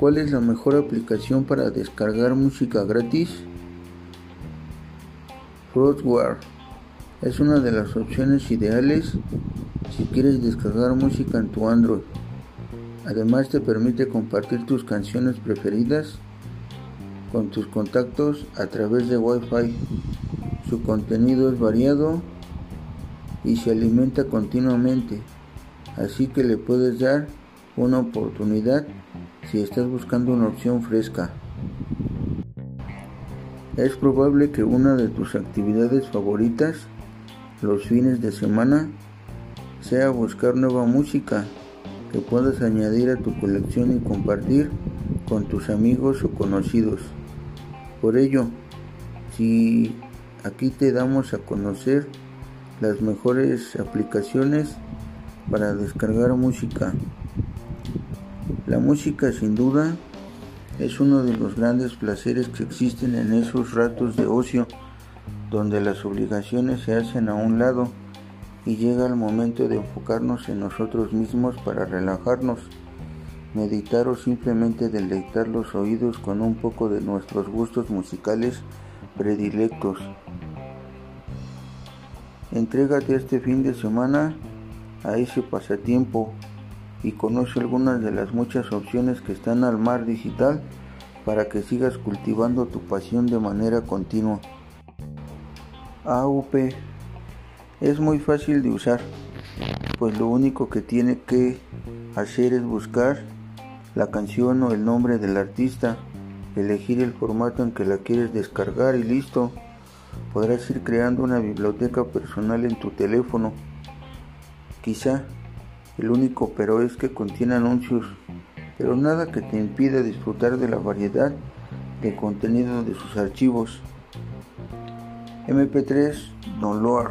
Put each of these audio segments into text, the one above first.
¿Cuál es la mejor aplicación para descargar música gratis? Fruitware es una de las opciones ideales si quieres descargar música en tu Android. Además te permite compartir tus canciones preferidas con tus contactos a través de Wi-Fi. Su contenido es variado y se alimenta continuamente, así que le puedes dar una oportunidad si estás buscando una opción fresca. Es probable que una de tus actividades favoritas los fines de semana sea buscar nueva música que puedas añadir a tu colección y compartir con tus amigos o conocidos. Por ello, si aquí te damos a conocer las mejores aplicaciones para descargar música. La música sin duda es uno de los grandes placeres que existen en esos ratos de ocio donde las obligaciones se hacen a un lado y llega el momento de enfocarnos en nosotros mismos para relajarnos, meditar o simplemente deleitar los oídos con un poco de nuestros gustos musicales predilectos. Entrégate este fin de semana a ese pasatiempo y conoce algunas de las muchas opciones que están al mar digital para que sigas cultivando tu pasión de manera continua. AUP es muy fácil de usar, pues lo único que tiene que hacer es buscar la canción o el nombre del artista, elegir el formato en que la quieres descargar y listo. Podrás ir creando una biblioteca personal en tu teléfono. Quizá el único pero es que contiene anuncios, pero nada que te impida disfrutar de la variedad de contenido de sus archivos. MP3 Download.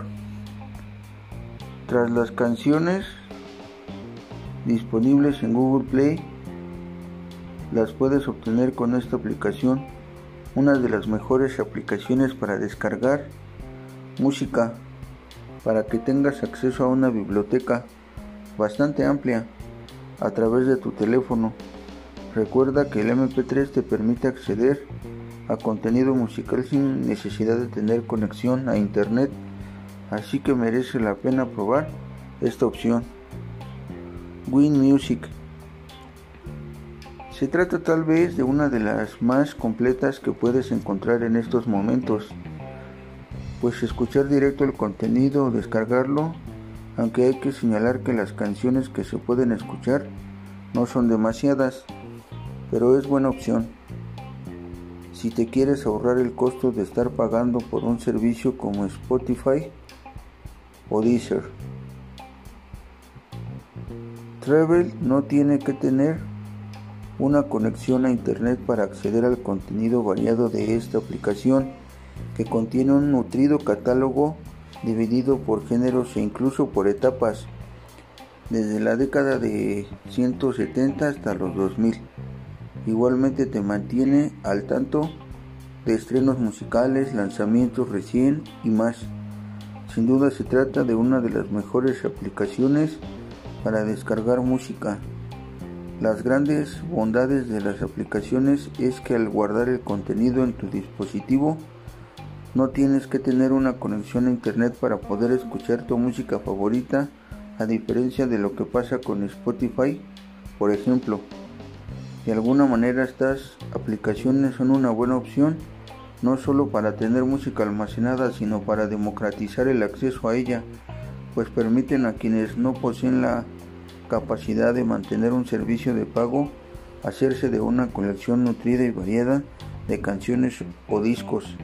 Tras las canciones disponibles en Google Play, las puedes obtener con esta aplicación, una de las mejores aplicaciones para descargar música, para que tengas acceso a una biblioteca bastante amplia a través de tu teléfono. Recuerda que el MP3 te permite acceder a contenido musical sin necesidad de tener conexión a internet, así que merece la pena probar esta opción. Win Music se trata tal vez de una de las más completas que puedes encontrar en estos momentos, pues escuchar directo el contenido o descargarlo, aunque hay que señalar que las canciones que se pueden escuchar no son demasiadas, pero es buena opción si te quieres ahorrar el costo de estar pagando por un servicio como Spotify o Deezer. Travel no tiene que tener una conexión a internet para acceder al contenido variado de esta aplicación que contiene un nutrido catálogo dividido por géneros e incluso por etapas desde la década de 170 hasta los 2000. Igualmente te mantiene al tanto de estrenos musicales, lanzamientos recién y más. Sin duda se trata de una de las mejores aplicaciones para descargar música. Las grandes bondades de las aplicaciones es que al guardar el contenido en tu dispositivo no tienes que tener una conexión a internet para poder escuchar tu música favorita a diferencia de lo que pasa con Spotify, por ejemplo. De alguna manera estas aplicaciones son una buena opción no solo para tener música almacenada, sino para democratizar el acceso a ella, pues permiten a quienes no poseen la capacidad de mantener un servicio de pago hacerse de una colección nutrida y variada de canciones o discos.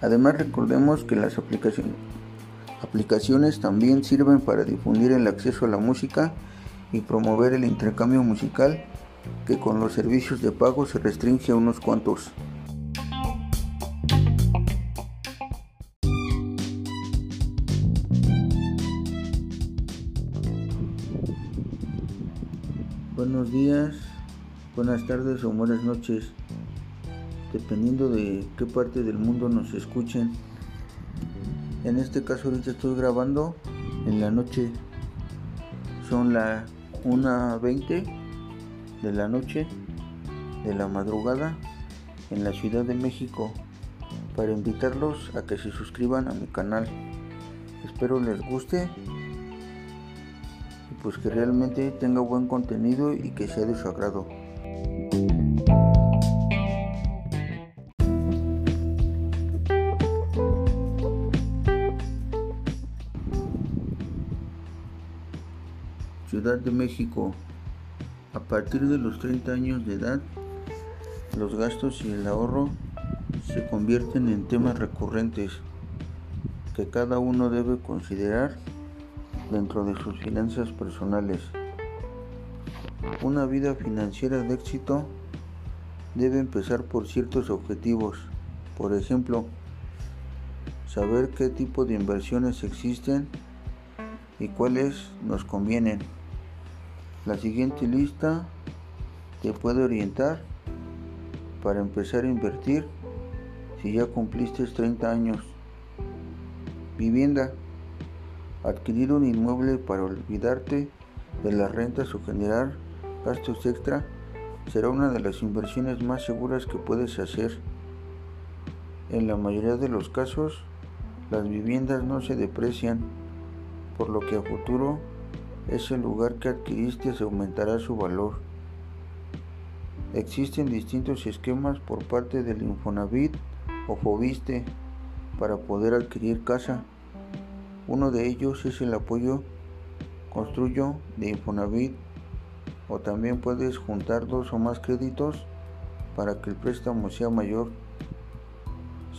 Además recordemos que las aplicaciones, también sirven para difundir el acceso a la música y promover el intercambio musical que con los servicios de pago se restringe a unos cuantos. Buenos días, buenas tardes o buenas noches, dependiendo de qué parte del mundo nos escuchen. En este caso ahorita estoy grabando en la noche. Son las 1.20 de la noche de la madrugada en la Ciudad de México para invitarlos a que se suscriban a mi canal. Espero les guste pues que realmente tenga buen contenido y que sea de su agrado. Ciudad de México. A partir de los 30 años de edad, los gastos y el ahorro se convierten en temas recurrentes que cada uno debe considerar dentro de sus finanzas personales. Una vida financiera de éxito debe empezar por ciertos objetivos, por ejemplo, saber qué tipo de inversiones existen y cuáles nos convienen. La siguiente lista te puede orientar para empezar a invertir si ya cumpliste 30 años. Vivienda. Adquirir un inmueble para olvidarte de las rentas o generar gastos extra será una de las inversiones más seguras que puedes hacer. En la mayoría de los casos, las viviendas no se deprecian, por lo que a futuro ese lugar que adquiriste se aumentará su valor. Existen distintos esquemas por parte del Infonavit o Fobiste para poder adquirir casa. Uno de ellos es el apoyo Construyo de Infonavit o también puedes juntar dos o más créditos para que el préstamo sea mayor.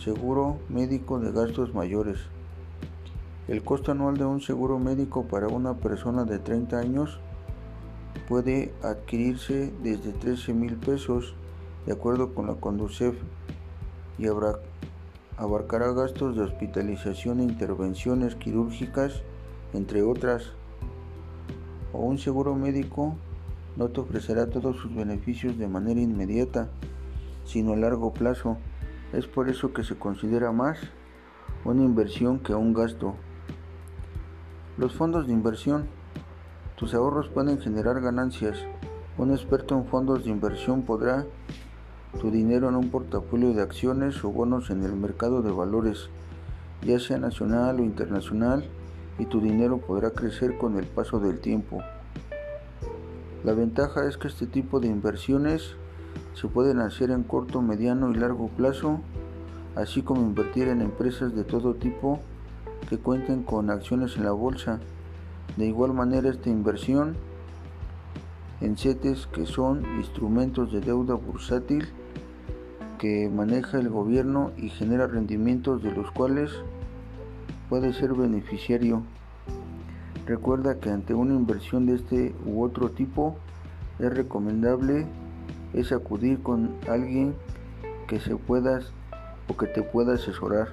Seguro médico de gastos mayores. El costo anual de un seguro médico para una persona de 30 años puede adquirirse desde 13 mil pesos de acuerdo con la Conducef y abarcará gastos de hospitalización e intervenciones quirúrgicas, entre otras. O un seguro médico no te ofrecerá todos sus beneficios de manera inmediata, sino a largo plazo. Es por eso que se considera más una inversión que un gasto. Los fondos de inversión. Tus ahorros pueden generar ganancias. Un experto en fondos de inversión podrá tu dinero en un portafolio de acciones o bonos en el mercado de valores, ya sea nacional o internacional, y tu dinero podrá crecer con el paso del tiempo. La ventaja es que este tipo de inversiones se pueden hacer en corto, mediano y largo plazo, así como invertir en empresas de todo tipo que cuenten con acciones en la bolsa. De igual manera esta inversión en CETES que son instrumentos de deuda bursátil que maneja el gobierno y genera rendimientos de los cuales puede ser beneficiario. Recuerda que ante una inversión de este u otro tipo es recomendable es acudir con alguien que se puedas o que te pueda asesorar.